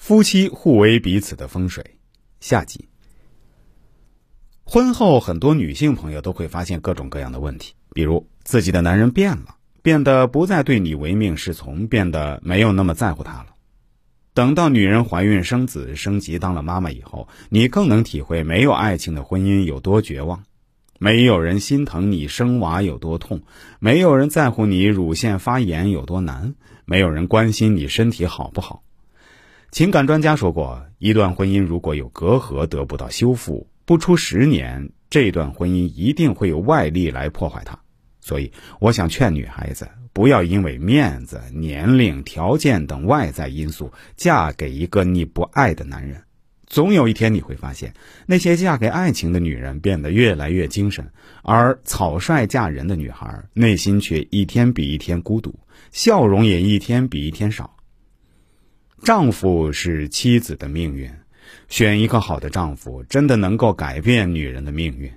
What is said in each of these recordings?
夫妻互为彼此的风水。下集。婚后，很多女性朋友都会发现各种各样的问题，比如自己的男人变了，变得不再对你唯命是从，变得没有那么在乎他了。等到女人怀孕生子、升级当了妈妈以后，你更能体会没有爱情的婚姻有多绝望。没有人心疼你生娃有多痛，没有人在乎你乳腺发炎有多难，没有人关心你身体好不好。情感专家说过，一段婚姻如果有隔阂得不到修复，不出十年，这段婚姻一定会有外力来破坏它。所以，我想劝女孩子不要因为面子、年龄、条件等外在因素嫁给一个你不爱的男人。总有一天你会发现，那些嫁给爱情的女人变得越来越精神，而草率嫁人的女孩内心却一天比一天孤独，笑容也一天比一天少。丈夫是妻子的命运，选一个好的丈夫，真的能够改变女人的命运。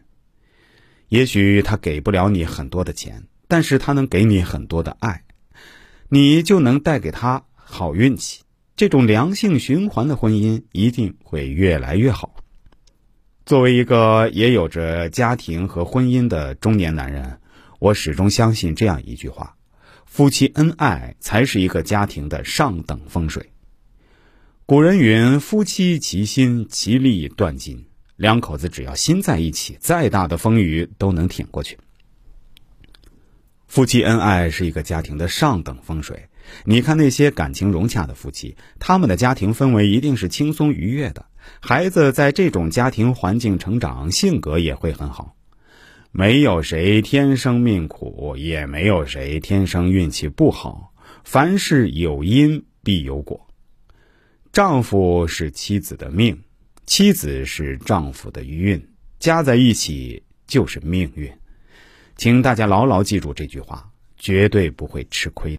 也许他给不了你很多的钱，但是他能给你很多的爱，你就能带给他好运气。这种良性循环的婚姻一定会越来越好。作为一个也有着家庭和婚姻的中年男人，我始终相信这样一句话：夫妻恩爱才是一个家庭的上等风水。古人云：“夫妻齐心，其利断金。”两口子只要心在一起，再大的风雨都能挺过去。夫妻恩爱是一个家庭的上等风水。你看那些感情融洽的夫妻，他们的家庭氛围一定是轻松愉悦的，孩子在这种家庭环境成长，性格也会很好。没有谁天生命苦，也没有谁天生运气不好。凡事有因必有果。丈夫是妻子的命，妻子是丈夫的运，加在一起就是命运。请大家牢牢记住这句话，绝对不会吃亏。